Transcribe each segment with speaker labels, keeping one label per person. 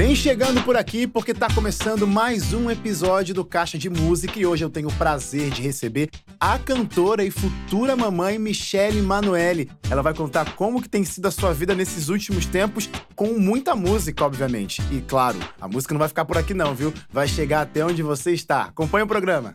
Speaker 1: Vem chegando por aqui porque tá começando mais um episódio do Caixa de Música e hoje eu tenho o prazer de receber a cantora e futura mamãe Michele Manoeli. Ela vai contar como que tem sido a sua vida nesses últimos tempos com muita música, obviamente. E claro, a música não vai ficar por aqui não, viu? Vai chegar até onde você está. Acompanhe o programa.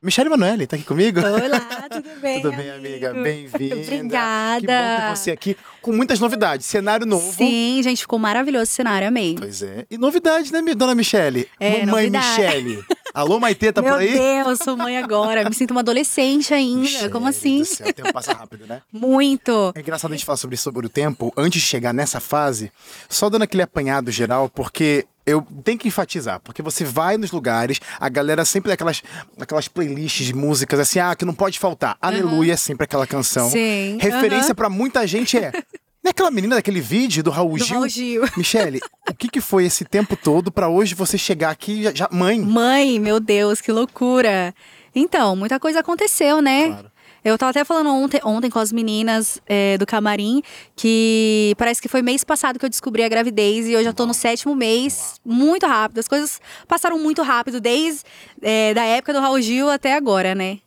Speaker 1: Michele Manoeli, tá aqui comigo?
Speaker 2: Olá, tudo bem?
Speaker 1: Tudo bem, amiga? Bem-vinda.
Speaker 2: Obrigada.
Speaker 1: Que bom ter você aqui com muitas novidades. Cenário novo.
Speaker 2: Sim, gente, ficou maravilhoso esse cenário, amei.
Speaker 1: Pois é. E novidades, né, dona Michele?
Speaker 2: É,
Speaker 1: Mamãe
Speaker 2: novidade.
Speaker 1: Michele. Alô, Maitê, tá
Speaker 2: Meu
Speaker 1: por aí?
Speaker 2: Deus, sou mãe agora. Me sinto uma adolescente ainda. Como assim?
Speaker 1: do céu, o tempo passa rápido, né?
Speaker 2: Muito.
Speaker 1: É engraçado a gente falar sobre, sobre o tempo antes de chegar nessa fase, só dando aquele apanhado geral, porque eu tenho que enfatizar, porque você vai nos lugares, a galera sempre aquelas, aquelas playlists de músicas assim, ah, que não pode faltar. Aleluia é sempre aquela canção.
Speaker 2: Sim,
Speaker 1: Referência
Speaker 2: aham.
Speaker 1: pra muita gente é. Não é aquela menina daquele vídeo do Raul
Speaker 2: Do
Speaker 1: Gil?
Speaker 2: Raul Gil.
Speaker 1: Michele, o que, que foi esse tempo todo pra hoje você chegar aqui já, já- mãe?
Speaker 2: Mãe, meu Deus, que loucura. Então, muita coisa aconteceu, né?
Speaker 1: Claro.
Speaker 2: Eu tava até falando ontem, ontem com as meninas é, do camarim que parece que foi mês passado que eu descobri a gravidez e eu já tô no sétimo mês, muito rápido. As coisas passaram muito rápido, desde é, da época do Raul Gil até agora, né?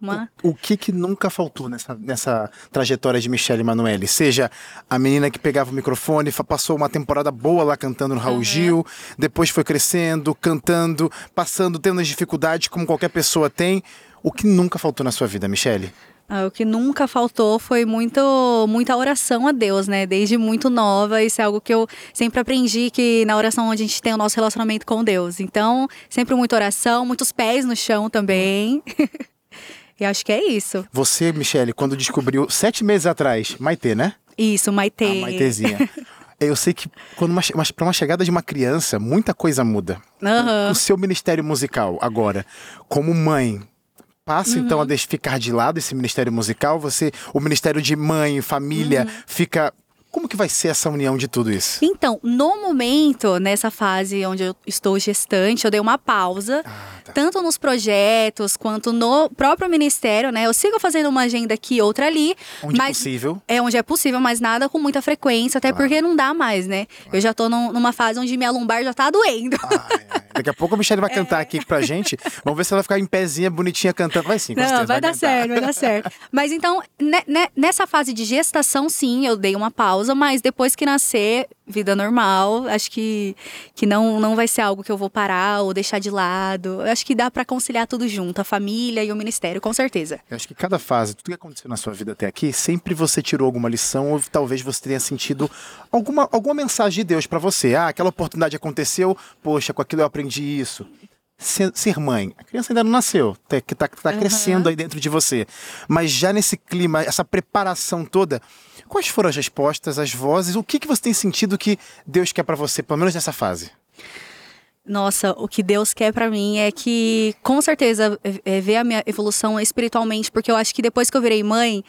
Speaker 2: Uma...
Speaker 1: O que que nunca faltou nessa, nessa trajetória de Michelle Emanuele? Seja a menina que pegava o microfone, passou uma temporada boa lá cantando no Raul Gil, depois foi crescendo, cantando, passando, tendo as dificuldades como qualquer pessoa tem. O que nunca faltou na sua vida, Michelle?
Speaker 2: Ah, o que nunca faltou foi muito, muita oração a Deus, né? Desde muito nova, isso é algo que eu sempre aprendi que na oração a gente tem o nosso relacionamento com Deus. Então, sempre muita oração, muitos pés no chão também. e acho que é isso.
Speaker 1: Você, Michelle, quando descobriu sete meses atrás, Maitê, né?
Speaker 2: Isso, Maitê.
Speaker 1: A Maitezinha. Eu sei que quando uma, uma, para uma chegada de uma criança, muita coisa muda.
Speaker 2: Aham.
Speaker 1: O seu ministério musical agora, como mãe, passa então a
Speaker 2: Uhum.
Speaker 1: deixar ficar de lado esse ministério musical? Você, o ministério de mãe, família,
Speaker 2: Uhum.
Speaker 1: fica. Como que vai ser essa união de tudo isso?
Speaker 2: Então, no momento, nessa fase onde eu estou gestante, eu dei uma pausa.
Speaker 1: Ah, tá.
Speaker 2: Tanto nos projetos quanto no próprio ministério, né? Eu sigo fazendo uma agenda aqui, outra ali.
Speaker 1: Onde
Speaker 2: mas
Speaker 1: possível.
Speaker 2: É onde é possível, mas nada com muita frequência, até
Speaker 1: Claro.
Speaker 2: porque não dá mais, né? Eu já tô num- numa fase onde minha lombar já tá doendo.
Speaker 1: Ah, é. Daqui a pouco a Michelle vai cantar aqui pra gente. Vamos ver se ela vai ficar em pezinha, bonitinha, cantando. Vai sim, com
Speaker 2: Não,
Speaker 1: certeza.
Speaker 2: vai dar
Speaker 1: cantar.
Speaker 2: certo, vai dar certo. Mas então, ne- ne- nessa fase de gestação, sim, eu dei uma pausa, mas depois que nascer, vida normal, acho que, que não, não vai ser algo que eu vou parar ou deixar de lado. Eu acho que dá pra conciliar tudo junto, a família e o ministério, com certeza.
Speaker 1: Eu acho que cada fase, tudo que aconteceu na sua vida até aqui, sempre você tirou alguma lição ou talvez você tenha sentido alguma, alguma mensagem de Deus pra você. Ah, aquela oportunidade aconteceu, poxa, com aquilo eu aprendi isso. Ser, ser mãe, a criança ainda não nasceu, tá, que tá, tá crescendo aí dentro de você. Mas já nesse clima, essa preparação toda, quais foram as respostas, as vozes, o que, que você tem sentido que Deus quer pra você, pelo menos nessa fase?
Speaker 2: Nossa, o que Deus quer pra mim é que, com certeza, é, é ver a minha evolução espiritualmente, porque eu acho que depois que eu virei mãe,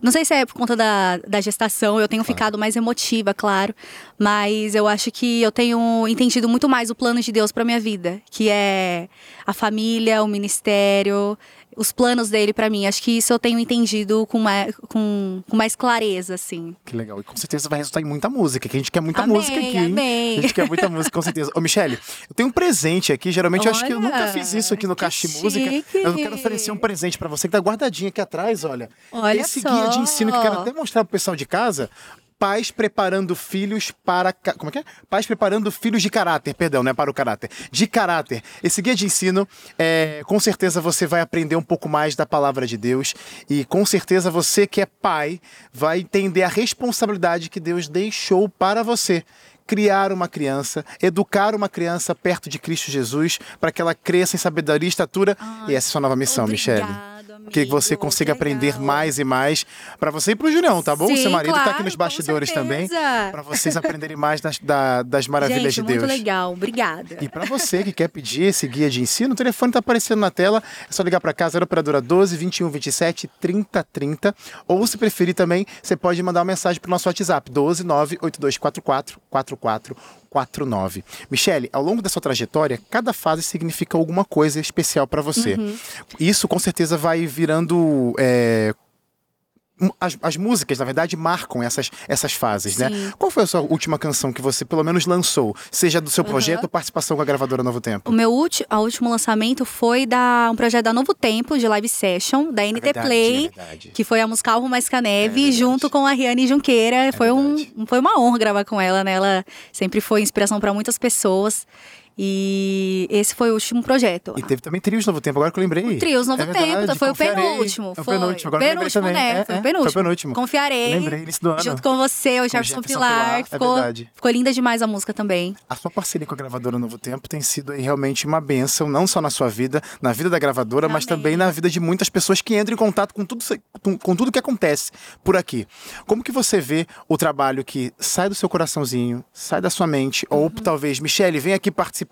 Speaker 2: não sei se é por conta da, da gestação, eu tenho ficado mais emotiva, claro, mas eu acho que eu tenho entendido muito mais o plano de Deus pra minha vida, que é a família, o ministério, os planos dele pra mim. Acho que isso eu tenho entendido com mais, com, com mais clareza, assim.
Speaker 1: Que legal. E com certeza vai resultar em muita música, que a gente quer muita música aqui. hein?
Speaker 2: amém.
Speaker 1: A gente quer muita música, com certeza. Ô, Michele, eu tenho um presente aqui. Geralmente eu acho que eu nunca
Speaker 2: Olha,
Speaker 1: fiz isso aqui no Caixa de Música.
Speaker 2: chique.
Speaker 1: Eu quero oferecer um presente pra você que tá guardadinho aqui atrás, olha.
Speaker 2: Olha
Speaker 1: Esse
Speaker 2: só.
Speaker 1: guia de ensino que eu quero até mostrar pro pessoal de casa. Pais preparando filhos para. Como é que é? Pais preparando filhos de caráter, perdão, não é para o caráter. De caráter. Esse guia de ensino, é, com certeza você vai aprender um pouco mais da palavra de Deus. E com certeza você que é pai vai entender a responsabilidade que Deus deixou para você. Criar uma criança, educar uma criança perto de Cristo Jesus, para que ela cresça em sabedoria e estatura. e essa é a sua nova missão, Michele.
Speaker 2: Obrigado,
Speaker 1: Que você consiga
Speaker 2: que
Speaker 1: aprender
Speaker 2: legal.
Speaker 1: mais e mais. Pra você e pro Julião, tá bom?
Speaker 2: Sim,
Speaker 1: Seu marido tá aqui nos bastidores também. Pra vocês aprenderem mais das, da- das maravilhas
Speaker 2: Gente,
Speaker 1: de Deus.
Speaker 2: muito legal, obrigada.
Speaker 1: E pra você que quer pedir esse guia de ensino, o telefone tá aparecendo na tela. É só ligar pra cá, 0 operadora 12 21 27 30 30. Ou se preferir também, você pode mandar uma mensagem pro nosso WhatsApp, 12 98244 4449. Michele, ao longo da sua trajetória, cada fase significa alguma coisa especial pra você.
Speaker 2: Uhum.
Speaker 1: Isso com certeza vai virando. é, as, as músicas, na verdade, marcam essas, essas fases, né?
Speaker 2: Sim.
Speaker 1: Qual foi a sua última canção que você, pelo menos, lançou? Seja do seu projeto ou participação com a gravadora Novo Tempo?
Speaker 2: O meu ulti, a último lançamento foi da um projeto da Novo Tempo, de live session, da NT
Speaker 1: verdade,
Speaker 2: Play,
Speaker 1: é
Speaker 2: que foi a musical Alvo Mais a
Speaker 1: É
Speaker 2: junto com a Riane Junqueira. foi, um, foi uma honra gravar com ela, né? Ela sempre foi inspiração para muitas pessoas. E esse foi o último projeto.
Speaker 1: E teve também Trios Novo Tempo, agora que eu lembrei.
Speaker 2: Trios Novo
Speaker 1: É verdade,
Speaker 2: Tempo, foi o penúltimo.
Speaker 1: É o
Speaker 2: Foi
Speaker 1: penúltimo, agora
Speaker 2: penúltimo, né?
Speaker 1: É,
Speaker 2: foi
Speaker 1: é,
Speaker 2: o penúltimo.
Speaker 1: Foi o penúltimo.
Speaker 2: Confiarei.
Speaker 1: Lembrei, início do ano.
Speaker 2: Junto com você, o Jefferson Pilar.
Speaker 1: Pilar, é
Speaker 2: ficou,
Speaker 1: verdade.
Speaker 2: ficou linda demais a música também.
Speaker 1: A sua parceria com a gravadora Novo Tempo tem sido aí realmente uma benção, não só na sua vida, na vida da gravadora, mas também na vida de muitas pessoas que entram em contato com tudo, com, tudo que acontece por aqui. Como que você vê o trabalho que sai do seu coraçãozinho, sai da sua mente, ou
Speaker 2: Uhum.
Speaker 1: talvez, Michele, vem aqui participar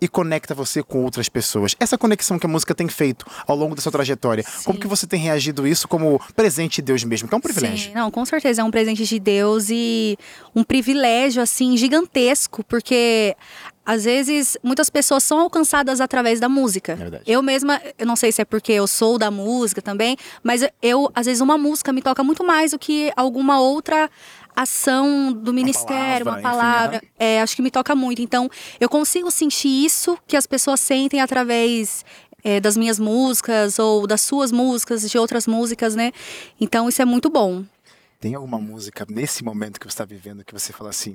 Speaker 1: e conecta você com outras pessoas? Essa conexão que a música tem feito ao longo da sua trajetória, como que você tem reagido isso como presente de Deus mesmo? Que é um privilégio.
Speaker 2: Sim, não, com certeza é um presente de Deus e um privilégio assim gigantesco, porque às vezes muitas pessoas são alcançadas através da música.
Speaker 1: Verdade.
Speaker 2: Eu mesma, eu não sei se é porque eu sou da música também, mas eu às vezes uma música me toca muito mais do que alguma outra ação do ministério, uma
Speaker 1: palavra, enfim,
Speaker 2: palavra.
Speaker 1: aham.
Speaker 2: É, acho que me toca muito. Então, eu consigo sentir isso que as pessoas sentem através é, das minhas músicas ou das suas músicas, de outras músicas, né? Então, isso é muito bom.
Speaker 1: Tem alguma música nesse momento que você está vivendo que você fala assim,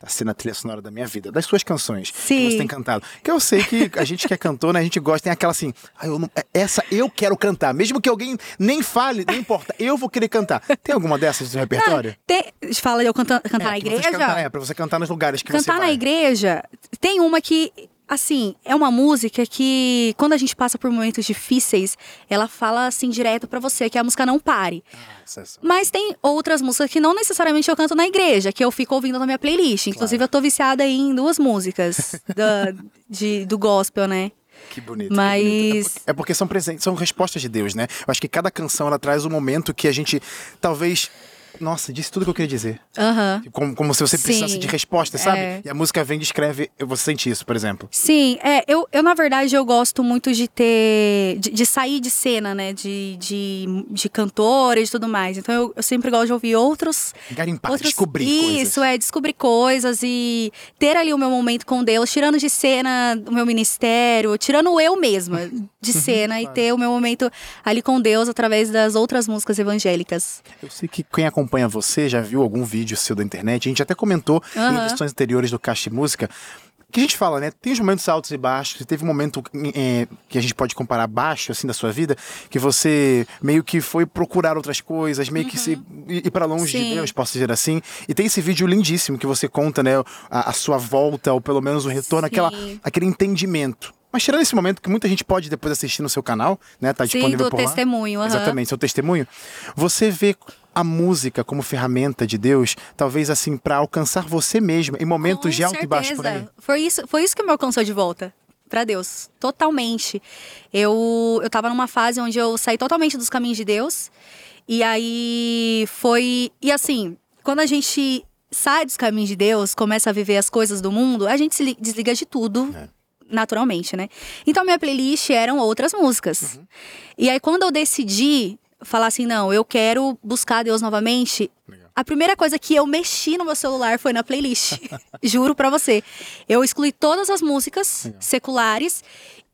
Speaker 1: tá sendo a trilha sonora da minha vida, das suas canções que
Speaker 2: Sim.
Speaker 1: você tem cantado? Que eu sei que a gente que é cantor, né, a gente gosta, tem aquela assim, ah, eu não- essa eu quero cantar, mesmo que alguém nem fale, não importa, eu vou querer cantar. Tem alguma dessas no seu repertório?
Speaker 2: Tem, fala de eu canta- cantar na
Speaker 1: É, que vocês
Speaker 2: igreja?
Speaker 1: Cantar, é, pra você cantar nos lugares que você
Speaker 2: Cantar na igreja, tem uma que, assim, é uma música que, quando a gente passa por momentos difíceis, ela fala assim direto pra você, que a música não pare.
Speaker 1: Ah, essa-
Speaker 2: Mas tem outras músicas que não necessariamente eu canto na igreja, que eu fico ouvindo na minha playlist. Inclusive, eu tô viciada aí em duas músicas da- de, do gospel, né?
Speaker 1: Que bonito.
Speaker 2: Mas-
Speaker 1: que bonito. É porque, é porque são presentes, são respostas de Deus, né? Eu acho que cada canção ela traz um momento que a gente talvez. Nossa, disse tudo que eu queria dizer.
Speaker 2: Aham.
Speaker 1: Como, como se você precisasse
Speaker 2: Sim,
Speaker 1: de resposta, sabe?
Speaker 2: é.
Speaker 1: E a música vem e descreve, você sente isso, por exemplo.
Speaker 2: Sim, é, eu, eu na verdade eu gosto muito de ter, de, de sair de cena, né, de, de, de cantores e tudo mais, então eu, eu sempre gosto de ouvir outros...
Speaker 1: Garimpar,
Speaker 2: outros
Speaker 1: descobrir
Speaker 2: Isso,
Speaker 1: coisas.
Speaker 2: é, descobrir coisas e ter ali o meu momento com Deus, tirando de cena o meu ministério, tirando eu mesma de cena e ter o meu momento ali com Deus através das outras músicas evangélicas.
Speaker 1: Eu sei que quem acompanha você já viu algum vídeo seu da internet, a gente até comentou em
Speaker 2: Aham.
Speaker 1: edições anteriores do Caixa de Música. Que a gente fala, né? Tem os momentos altos e baixos. Teve um momento é, que a gente pode comparar baixo, assim, da sua vida, que você meio que foi procurar outras coisas, meio que se ir para longe de
Speaker 2: Uhum. Sim.
Speaker 1: Deus, posso dizer assim. E tem esse vídeo lindíssimo que você conta, né? A, a sua volta, ou pelo menos o retorno, aquela,
Speaker 2: Sim.
Speaker 1: aquele entendimento. Mas tirando esse momento que muita gente pode depois assistir no seu canal, né? Tá
Speaker 2: Sim,
Speaker 1: disponível
Speaker 2: do
Speaker 1: por lá.
Speaker 2: testemunho, aham.
Speaker 1: Exatamente, seu testemunho. Você vê a música como ferramenta de Deus, talvez assim, para alcançar você mesmo em momentos
Speaker 2: Com
Speaker 1: de alto e baixo por aí.
Speaker 2: certeza. Foi isso, foi isso que me alcançou de volta. Pra Deus, totalmente. Eu, eu tava numa fase onde eu saí totalmente dos caminhos de Deus. E aí foi. E assim, quando a gente sai dos caminhos de Deus, começa a viver as coisas do mundo, a gente se li- desliga de tudo.
Speaker 1: É.
Speaker 2: Naturalmente, né? Então, minha playlist eram outras músicas.
Speaker 1: Uhum.
Speaker 2: E aí, quando eu decidi falar assim, não, eu quero buscar Deus novamente,
Speaker 1: Legal.
Speaker 2: a primeira coisa que eu mexi no meu celular foi na playlist. Juro pra você. Eu excluí todas as músicas
Speaker 1: Legal.
Speaker 2: seculares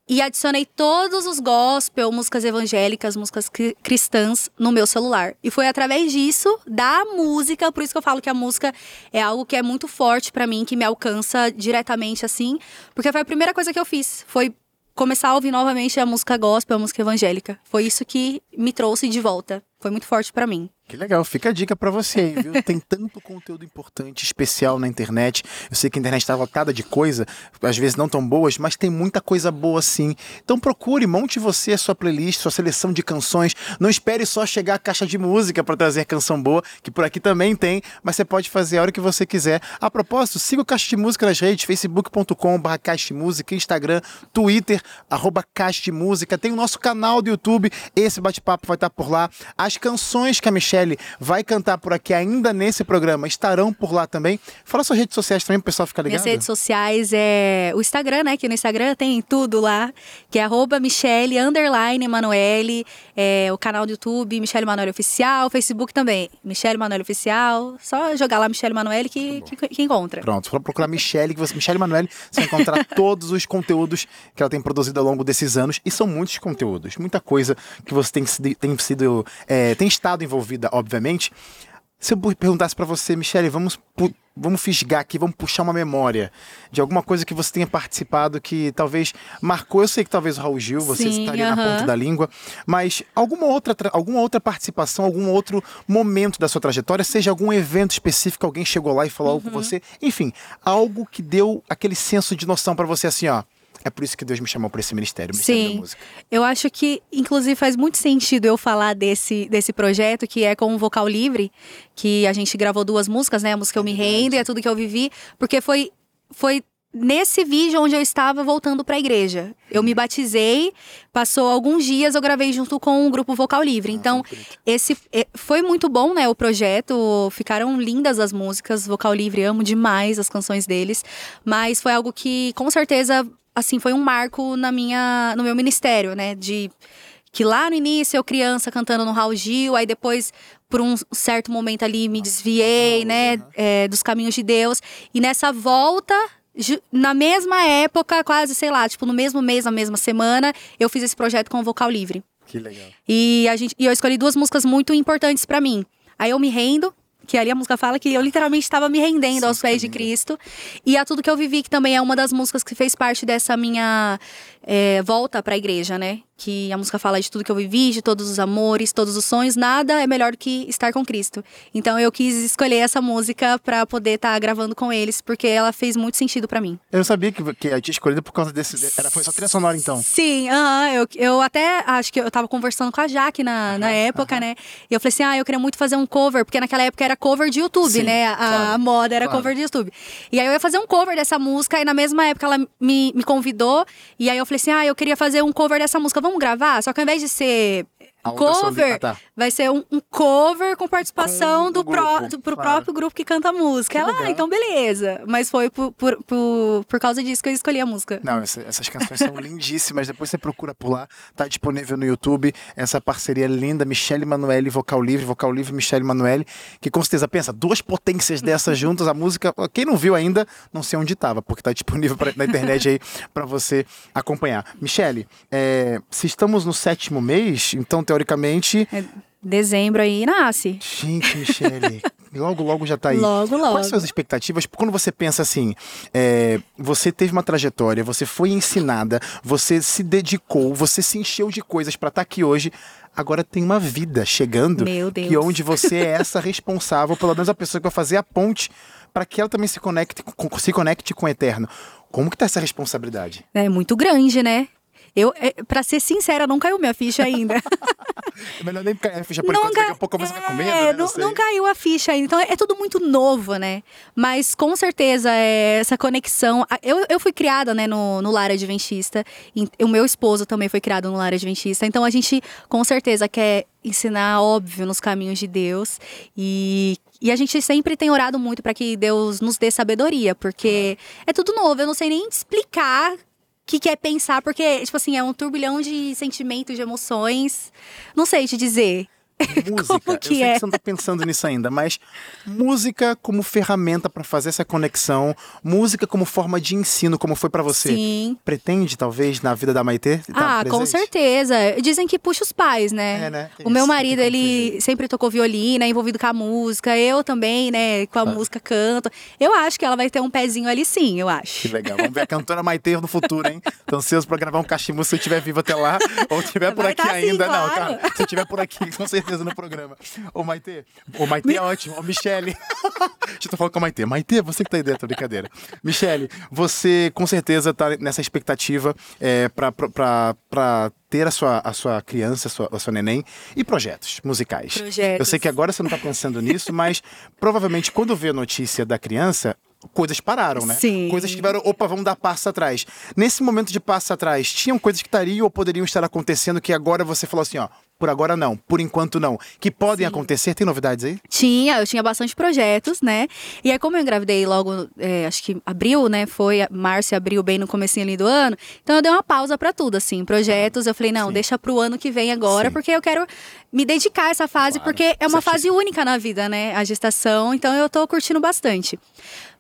Speaker 2: e adicionei todos os gospel, músicas evangélicas, músicas cri- cristãs no meu celular. E foi através disso, da música, por isso que eu falo que a música é algo que é muito forte pra mim, que me alcança diretamente assim, porque foi a primeira coisa que eu fiz, foi começar a ouvir novamente a música gospel, a música evangélica. Foi isso que me trouxe de volta. Foi muito forte pra mim.
Speaker 1: Que legal, fica a dica pra você viu? Tem tanto conteúdo importante, especial na internet. Eu sei que a internet tá lotada de coisa, às vezes não tão boas, mas tem muita coisa boa sim. Então procure, monte você a sua playlist, sua seleção de canções. Não espere só chegar a caixa de música para trazer canção boa, que por aqui também tem, mas você pode fazer a hora que você quiser. A propósito, siga o Caixa de Música nas redes, facebook.com.br Caixa de Música, Instagram, Twitter, arroba Caixa de Música. Tem o nosso canal do YouTube, esse bate-papo vai estar por lá. As canções que a Michelle Michelle vai cantar por aqui ainda nesse programa, estarão por lá também. Fala suas redes sociais também, pro pessoal ficar ligado.
Speaker 2: Minhas redes sociais é o Instagram, né? Que no Instagram tem tudo lá, que é arroba Michele, underline, Emanuele, é, o canal do YouTube, Michele Manoel Oficial, Facebook também, Michele Manoel Oficial. Só jogar lá Michele Manoel que, que, que encontra.
Speaker 1: Pronto, só procurar Michelle, que você, Michelle Manoel, você vai encontrar todos os conteúdos que ela tem produzido ao longo desses anos. E são muitos conteúdos, muita coisa que você tem, sido- tem sido. é, tem estado envolvida, obviamente. Se eu perguntasse pra você, Michelle, vamos, vamos fisgar aqui, vamos puxar uma memória de alguma coisa que você tenha participado que talvez marcou. Eu sei que talvez o Raul Gil, você
Speaker 2: Sim,
Speaker 1: estaria na
Speaker 2: aham.
Speaker 1: ponta da língua, mas alguma outra, tra- alguma outra participação, algum outro momento da sua trajetória, seja algum evento específico, alguém chegou lá e falou algo com
Speaker 2: Uhum.
Speaker 1: você, enfim, algo que deu aquele senso de noção pra você assim, ó. É por isso que Deus me chamou pra esse ministério, o ministério da
Speaker 2: Sim,
Speaker 1: música.
Speaker 2: eu acho que, inclusive, faz muito sentido eu falar desse, desse projeto, que é com o Vocal Livre, que a gente gravou duas músicas, né? A música Eu Me Rendo e É Tudo Que Eu Vivi, porque foi, foi nesse vídeo onde eu estava voltando pra igreja. Eu me batizei, passou alguns dias, eu gravei junto com o grupo Vocal Livre. Então, esse é, foi muito bom, né, o projeto. Ficaram lindas as músicas, Vocal Livre, amo demais as canções deles, mas foi algo que com certeza assim, foi um marco na minha no meu ministério, né, de que lá no início eu criança cantando no Raul Gil, aí depois por um certo momento ali me desviei, né, é, dos caminhos de Deus e nessa volta na mesma época, quase, sei lá, tipo, no mesmo mês, na mesma semana, eu fiz esse projeto com o Vocal Livre.
Speaker 1: Que legal.
Speaker 2: E, a gente, e eu escolhi duas músicas muito importantes pra mim. Aí eu me rendo, que ali a música fala que eu literalmente estava me rendendo
Speaker 1: Sim,
Speaker 2: aos pés de. Cristo. E a Tudo Que Eu Vivi, que também é uma das músicas que fez parte dessa minha é, volta pra igreja, né? Que a música fala de tudo que eu vivi, de todos os amores, todos os sonhos. Nada é melhor do que estar com Cristo. Então eu quis escolher essa música pra poder estar gravando com eles, porque ela fez muito sentido pra mim.
Speaker 1: Eu sabia que, que eu tinha escolhido por causa desse. Era, foi só trilha sonora, então.
Speaker 2: Sim, aham, eu, eu até acho que eu tava conversando com a Jaque na, na época, né? E eu falei assim: ah, eu queria muito fazer um cover, porque naquela época era cover de YouTube,
Speaker 1: Sim,
Speaker 2: né? A,
Speaker 1: claro,
Speaker 2: a moda era
Speaker 1: claro.
Speaker 2: cover de YouTube. E aí eu ia fazer um cover dessa música, e na mesma época ela me, me convidou, e aí eu falei assim: ah, eu queria fazer um cover dessa música, vamos gravar? Só que ao invés de ser.
Speaker 1: A
Speaker 2: Cover
Speaker 1: Ah, tá.
Speaker 2: vai ser um, um cover com participação
Speaker 1: Com
Speaker 2: do,
Speaker 1: grupo,
Speaker 2: do- pro
Speaker 1: claro.
Speaker 2: próprio grupo que canta a música. Ela, ah, então beleza. Mas foi por, por, por, por causa disso que eu escolhi a música.
Speaker 1: Não, essa- essas canções são lindíssimas. Depois você procura por lá. Tá disponível no YouTube. Essa parceria linda, Michele Manoeli, Vocal Livre, Vocal Livre, Michele Manoeli. Que com certeza, pensa, duas potências dessas juntas. A música, quem não viu ainda, não sei onde tava, porque tá disponível pra- na internet aí pra você acompanhar. Michele, é, se estamos no sétimo mês, então teoricamente.
Speaker 2: É, dezembro aí nasce.
Speaker 1: Gente, Michele, logo, logo já tá aí.
Speaker 2: Logo, logo.
Speaker 1: Quais são as expectativas? Quando você pensa assim, é, você teve uma trajetória, você foi ensinada, você se dedicou, você se encheu de coisas pra estar aqui hoje. Agora tem uma vida chegando,
Speaker 2: Meu Deus.
Speaker 1: que onde você é essa responsável, pelo menos a pessoa que vai fazer a ponte para que ela também se conecte, se conecte com o eterno. Como que tá essa responsabilidade?
Speaker 2: É muito grande, né? Eu, é, pra ser sincera, não caiu minha ficha ainda.
Speaker 1: É melhor nem cair a ficha por enquanto,
Speaker 2: ca-
Speaker 1: daqui a pouco você vai com medo,
Speaker 2: é,
Speaker 1: né?
Speaker 2: não, não caiu a ficha ainda. Então é tudo muito novo, né? Mas com certeza é, essa conexão. Eu, eu fui criada né, no, no lar adventista. e O meu esposo também foi criado no lar adventista. Então a gente com certeza quer ensinar, óbvio, nos caminhos de Deus. E, e a gente sempre tem orado muito para que Deus nos dê sabedoria, porque é tudo novo. Eu não sei nem explicar que, que é pensar, porque, tipo assim, é um turbilhão de sentimentos, de emoções. Não sei te dizer.
Speaker 1: Música,
Speaker 2: Como
Speaker 1: eu
Speaker 2: que
Speaker 1: sei
Speaker 2: é?
Speaker 1: que você não tá pensando nisso ainda, mas música como ferramenta para fazer essa conexão, música como forma de ensino, como foi para você.
Speaker 2: Sim.
Speaker 1: Pretende, talvez, na vida da Maitê? tá
Speaker 2: ah, com certeza. Dizem que puxa os pais, né?
Speaker 1: É, né? Tem
Speaker 2: O meu
Speaker 1: não
Speaker 2: marido, ele
Speaker 1: fugir.
Speaker 2: sempre tocou violino, é envolvido com a música. Eu também, né? Com a música canto. Eu acho que ela vai ter um pezinho ali sim, eu
Speaker 1: Que
Speaker 2: acho.
Speaker 1: legal. Vamos ver a cantora Maitê no futuro, hein? Tô ansioso pra gravar um cachimbo se eu estiver vivo até lá. Ou estiver por
Speaker 2: Vai
Speaker 1: aqui
Speaker 2: tá
Speaker 1: ainda. Não,
Speaker 2: claro.
Speaker 1: tá. Se eu estiver por aqui, com certeza no programa. Ô, Maitê. Ô, Maitê é ótimo. Ô, Michele. Deixa eu falar com a Maitê. Maitê, você que tá aí dentro, brincadeira. Michele, você com certeza tá nessa expectativa é, pra, pra, pra, pra ter a sua, a sua criança, a sua, a sua neném e projetos musicais.
Speaker 2: Projetos.
Speaker 1: Eu sei que agora você não tá pensando nisso, mas provavelmente quando vê a notícia da criança, coisas pararam, né?
Speaker 2: Sim.
Speaker 1: Coisas que tiveram, opa, vamos dar passo atrás. Nesse momento de passo atrás, tinham coisas que estariam ou poderiam estar acontecendo que agora você falou assim, ó, por agora não, por enquanto não, que podem
Speaker 2: Sim.
Speaker 1: acontecer? Tem novidades aí?
Speaker 2: Tinha, eu tinha bastante projetos, né? E aí, como eu engravidei logo, é, acho que abril, né? Foi março e abril, bem no comecinho ali do ano. Então eu dei uma pausa pra tudo, assim. Projetos, eu falei, não,
Speaker 1: Sim.
Speaker 2: deixa pro ano que vem agora,
Speaker 1: Sim.
Speaker 2: porque eu quero me dedicar a essa fase,
Speaker 1: Claro,
Speaker 2: porque é uma fase única na vida, né? A gestação, então eu tô curtindo bastante.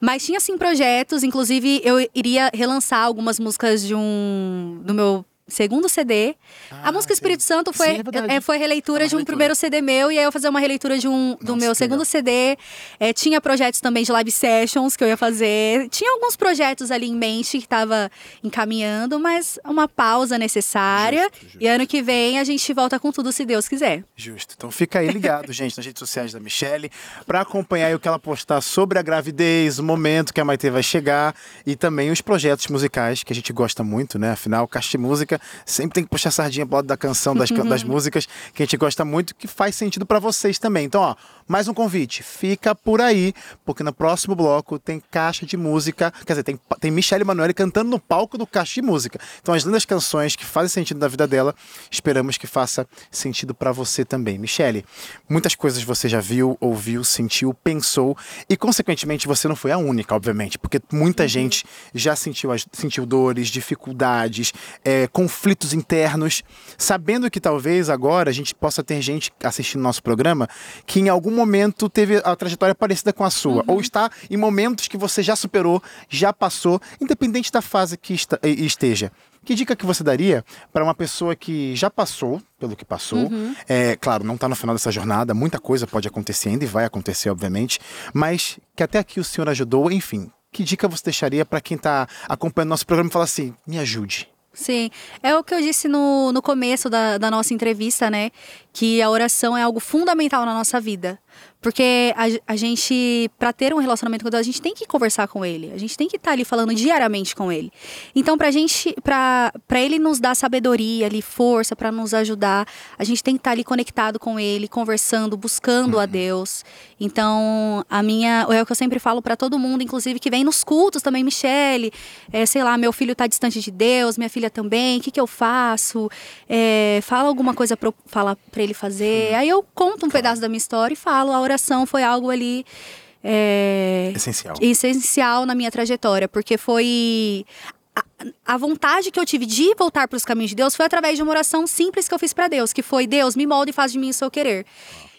Speaker 2: Mas tinha, sim, projetos. Inclusive, eu iria relançar algumas músicas de um... do meu segundo CD.
Speaker 1: Ah,
Speaker 2: a música
Speaker 1: sim.
Speaker 2: Espírito Santo foi,
Speaker 1: Sim, é
Speaker 2: é, foi releitura
Speaker 1: É
Speaker 2: de um
Speaker 1: releitura.
Speaker 2: primeiro CD meu, e aí eu fazer uma releitura de um, do
Speaker 1: Nossa,
Speaker 2: meu segundo
Speaker 1: legal.
Speaker 2: CD. É, tinha projetos também de live sessions que eu ia fazer. Tinha alguns projetos ali em mente que tava encaminhando, mas uma pausa necessária.
Speaker 1: Justo, justo.
Speaker 2: E ano que vem a gente volta com tudo, se Deus quiser.
Speaker 1: Justo. Então fica aí ligado, gente, nas redes sociais da Michelle, para acompanhar o que ela postar sobre a gravidez, o momento que a Maitê vai chegar e também os projetos musicais que a gente gosta muito, né? Afinal, Caixa de Música sempre tem que puxar a sardinha pro lado da canção, das, das músicas que a gente gosta muito, que faz sentido para vocês também. Então, ó, mais um convite. Fica por aí, porque no próximo bloco tem Caixa de Música, quer dizer, tem, tem Michelle Emanuele cantando no palco do Caixa de Música. Então, as lindas canções que fazem sentido na vida dela, esperamos que faça sentido para você também. Michelle, muitas coisas você já viu, ouviu, sentiu, pensou e, consequentemente, você não foi a única, obviamente, porque muita gente já sentiu, as- sentiu dores, dificuldades, é, conflitos internos, sabendo que talvez agora a gente possa ter gente assistindo nosso programa que em algum momento teve a trajetória parecida com a sua, ou está em momentos que você já superou, já passou, independente da fase que esteja. Que dica que você daria para uma pessoa que já passou pelo que passou? É, claro, não está no final dessa jornada, muita coisa pode acontecer ainda e vai acontecer, obviamente, mas que até aqui o senhor ajudou, enfim. Que dica você deixaria para quem está acompanhando nosso programa e fala assim: me ajude?
Speaker 2: Sim, é o que eu disse no, no começo da, da nossa entrevista, né? Que a oração é algo fundamental na nossa vida. Porque a, a gente, para ter um relacionamento com Deus, a gente tem que conversar com Ele. A gente tem que estar ali falando diariamente com Ele. Então, pra gente, pra, pra Ele nos dar sabedoria, ali, força, para nos ajudar, a gente tem que estar ali conectado com Ele, conversando, buscando a Deus. Então, a minha. É o que eu sempre falo para todo mundo, inclusive que vem nos cultos também, Michele. É, sei lá, meu filho tá distante de Deus, minha filha também, o que, que eu faço? É, fala alguma coisa pra eu falar pra ele fazer. Aí eu conto um pedaço da minha história e falo, a oração foi algo ali. é,
Speaker 1: Essencial.
Speaker 2: essencial na minha trajetória, porque foi a, a vontade que eu tive de voltar para os caminhos de Deus foi através de uma oração simples que eu fiz para Deus, que foi Deus me molde e faz de mim o seu querer.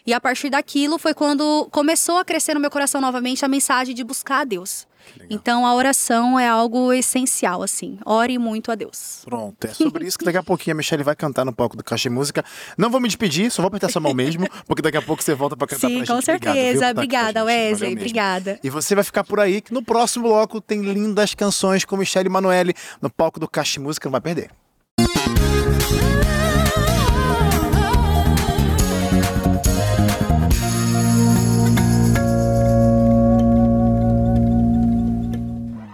Speaker 2: E a partir daquilo foi quando começou a crescer no meu coração novamente a mensagem de buscar a Deus. Então a oração é algo essencial assim. Ore muito a Deus.
Speaker 1: Pronto, é sobre isso que daqui a pouquinho a Michelle vai cantar no palco do Caixa de Música. Não vou me despedir, só vou apertar sua mão mesmo, porque daqui a pouco você volta pra cantar
Speaker 2: Sim,
Speaker 1: pra gente.
Speaker 2: com certeza. Obrigada, Wesley. Obrigada.
Speaker 1: E você vai ficar por aí, que no próximo bloco tem lindas canções com Michelle Emanuele no palco do Caixa de Música, não vai perder.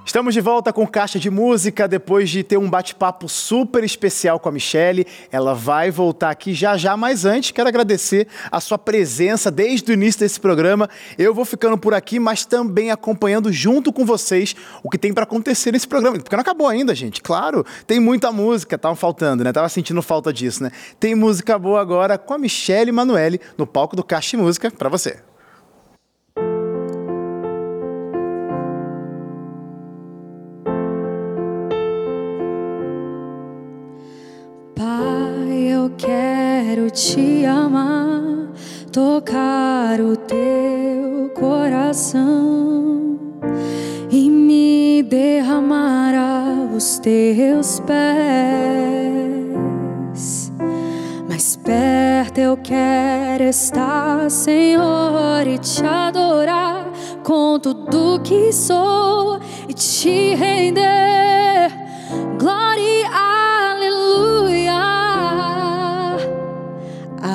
Speaker 1: Estamos de volta com Caixa de Música depois de ter um bate-papo super especial com a Michelle. Ela vai voltar aqui já já, mas antes quero agradecer a sua presença desde o início desse programa. Eu vou ficando por aqui, mas também acompanhando junto com vocês o que tem para acontecer nesse programa, porque não acabou ainda, gente. Claro, tem muita música, tava faltando, né? Tava sentindo falta disso, né? Tem música boa agora com a Michelle Emanuele no palco do Caixa de Música para você.
Speaker 3: Quero te amar, tocar o teu coração e me derramar aos teus pés. Mais perto eu quero estar, Senhor, e te adorar com tudo que sou e te render.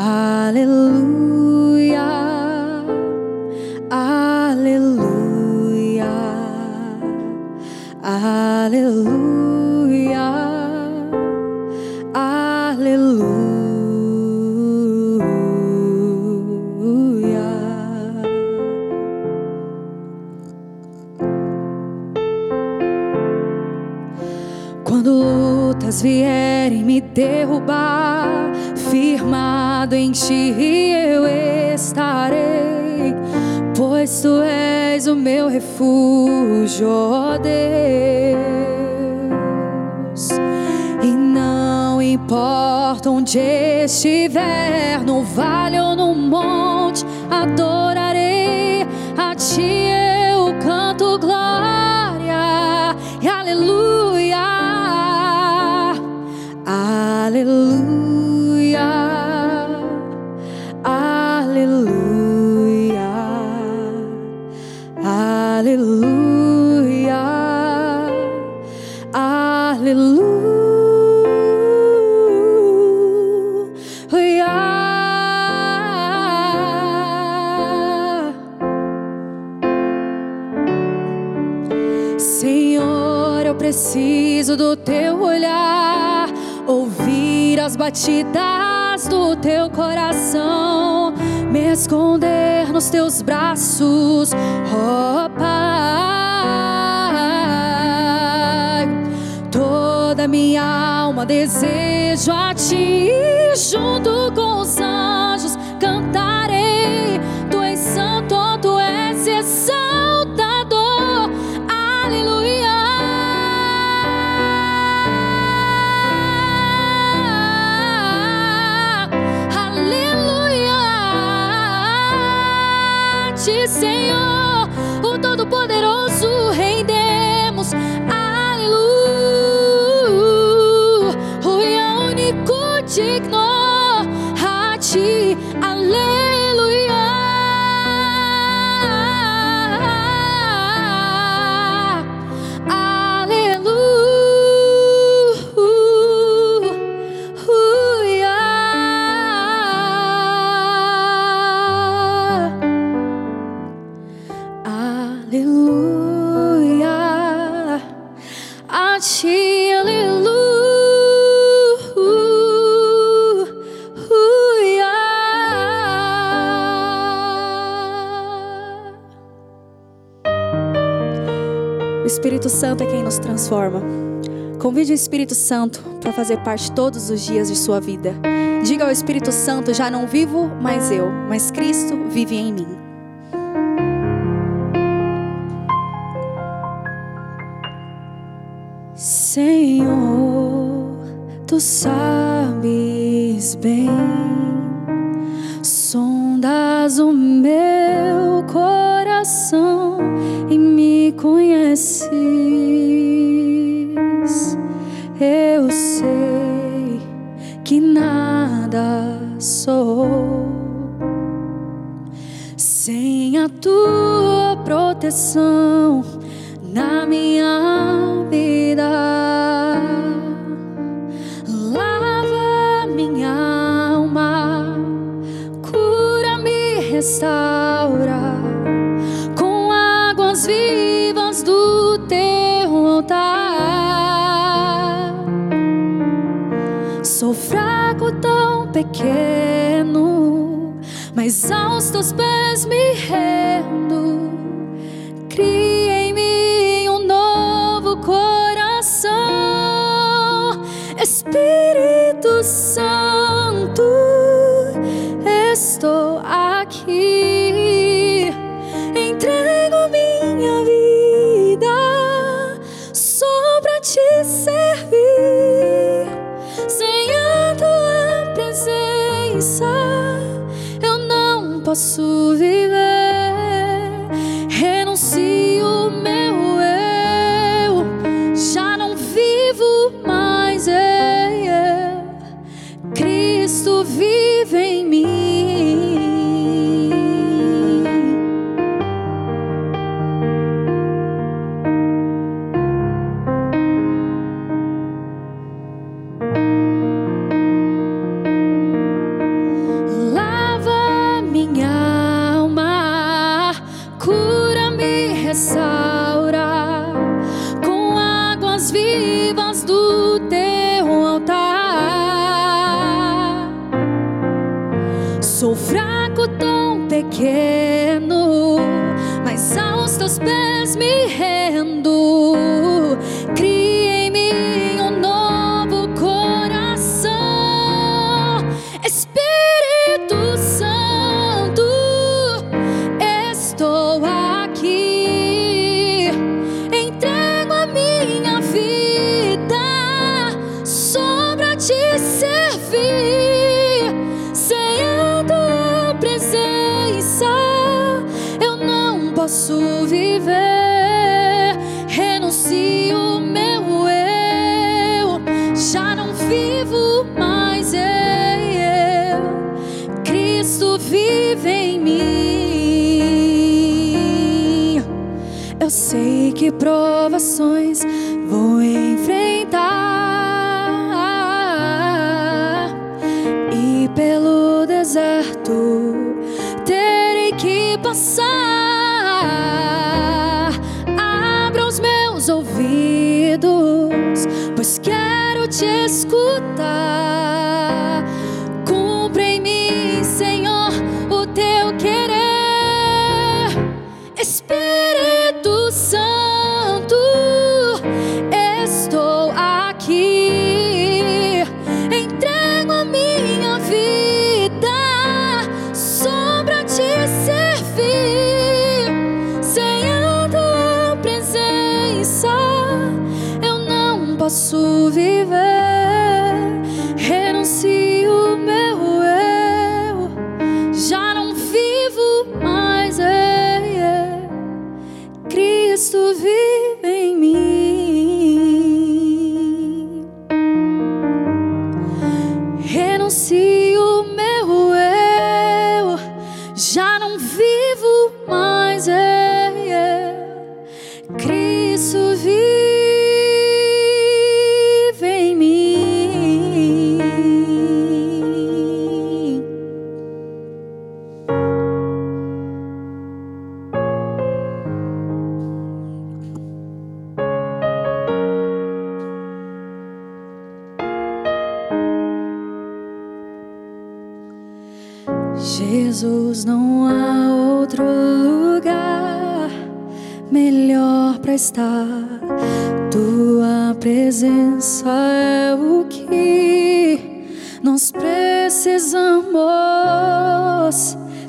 Speaker 3: Aleluia, aleluia, aleluia, aleluia. Quando
Speaker 2: lutas vierem me derrubar, firmado em ti eu estarei, pois tu és o meu refúgio, ó Deus. E não importa onde estiver, no vale ou no monte, adorarei. A ti eu canto glória e aleluia, aleluia, batidas do teu coração, me esconder nos teus braços, ó Pai. Toda minha alma desejo a ti, junto nos transforma. Convide o Espírito Santo para fazer parte todos os dias de sua vida. Diga ao Espírito Santo: já não vivo mais eu, mas Cristo vive em mim. Senhor, tu sabes bem, sondas o meu coração e me conheces. Tua proteção na minha vida. Lava minha alma, cura-me, restaura com águas vivas do teu altar. Sou fraco, tão pequeno, mas aos teus pés me rendo. Presença, eu não posso viver. viver. Renuncio meu eu, já não vivo mais eu. Cristo vive em mim. Eu sei que provações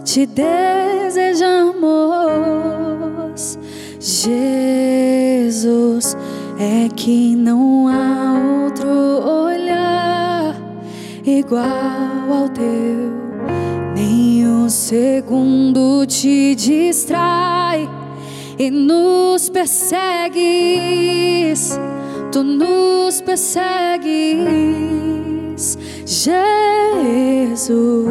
Speaker 2: Te desejamos. Jesus, é que não há outro olhar igual ao teu, nem um segundo te distrai e nos persegues, tu nos persegues, Jesus.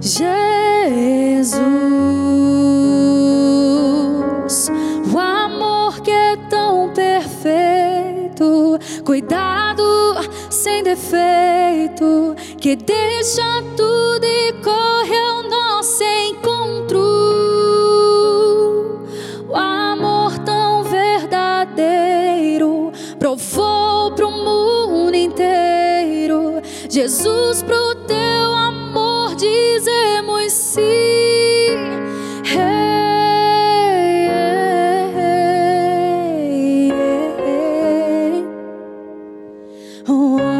Speaker 2: Jesus, o amor que é tão perfeito, cuidado sem defeito, que deixa tudo e corre ao nosso encontro. O amor tão verdadeiro provou pro mundo inteiro, Jesus pro teu amor dizemos sim. Hey, hey, hey, oh,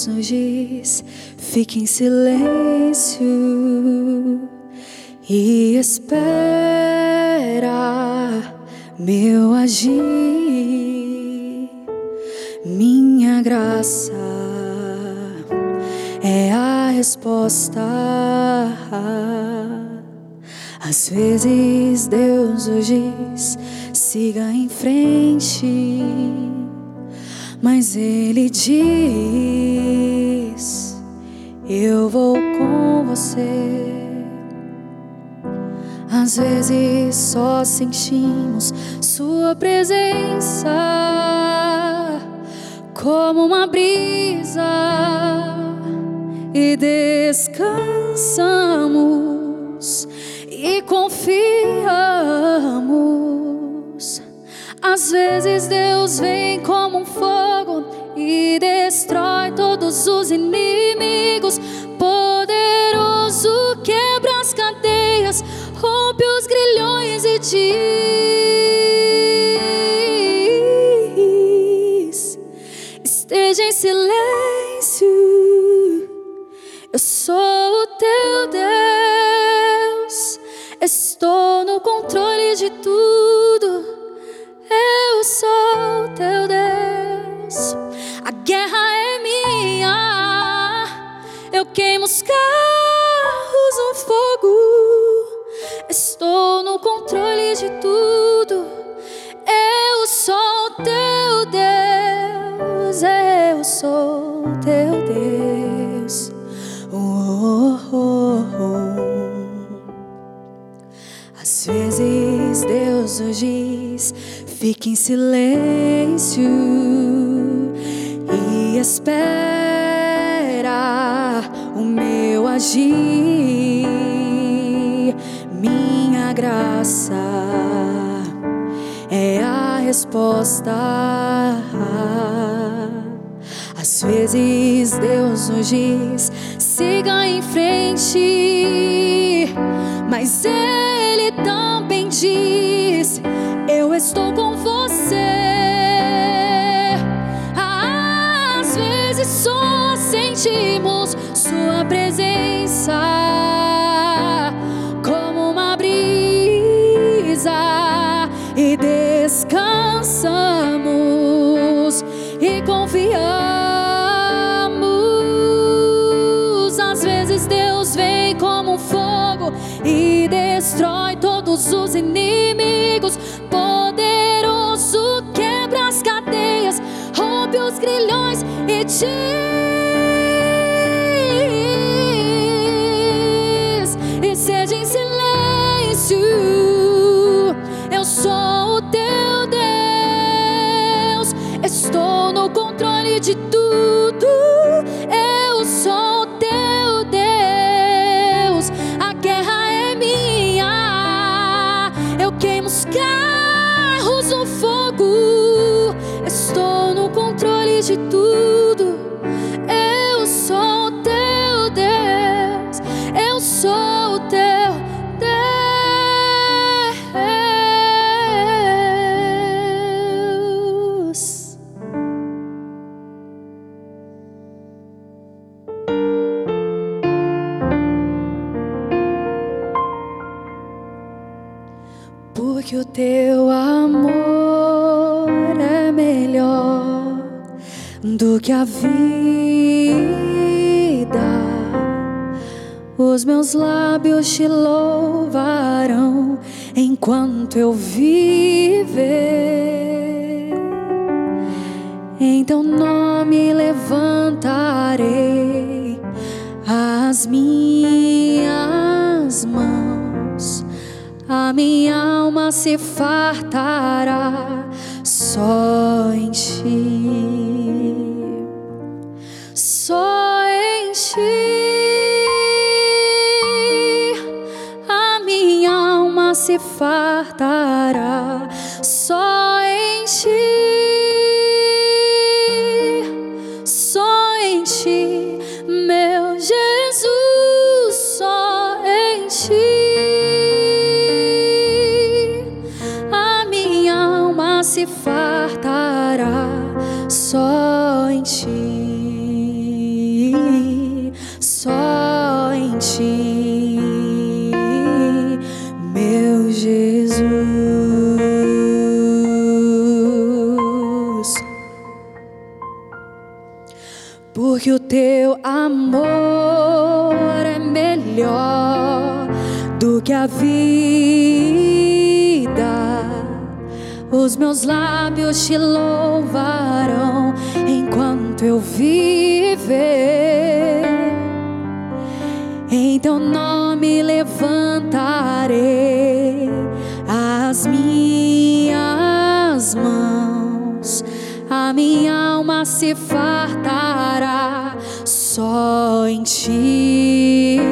Speaker 2: Deus nos diz: fique em silêncio e espera meu agir, minha graça é a resposta. Às vezes Deus nos diz: siga em frente mas ele diz: Eu vou com você. Às vezes só sentimos Sua presença como uma brisa e descansamos todos os inimigos. Poderoso quebra as cadeias, rompe os grilhões e diz: Esteja em silêncio, eu sou o teu Deus, estou no controle de tudo. Eu sou teu Deus. A guerra é. Eu queimo os carros no fogo. Estou no controle de tudo. Eu sou teu Deus. Eu sou teu Deus. Oh, oh, oh. Às vezes Deus nos diz Fique em silêncio e espera agir, minha graça é a resposta. Às vezes Deus nos diz: siga em frente, mas Ele também diz eu estou com você. Às vezes só sentimos Sua presença como uma brisa e descansamos e confiamos. Às vezes Deus vem como um fogo e destrói todos os inimigos grilhões e diz: levantarei as minhas mãos. A minha alma se fartará só em ti. Só em ti. A minha alma se fartará Porque o teu amor é melhor do que a vida. Os meus lábios te louvarão enquanto eu viver. Em teu nome levantarei as minhas mãos. A minha alma se fartará só em ti.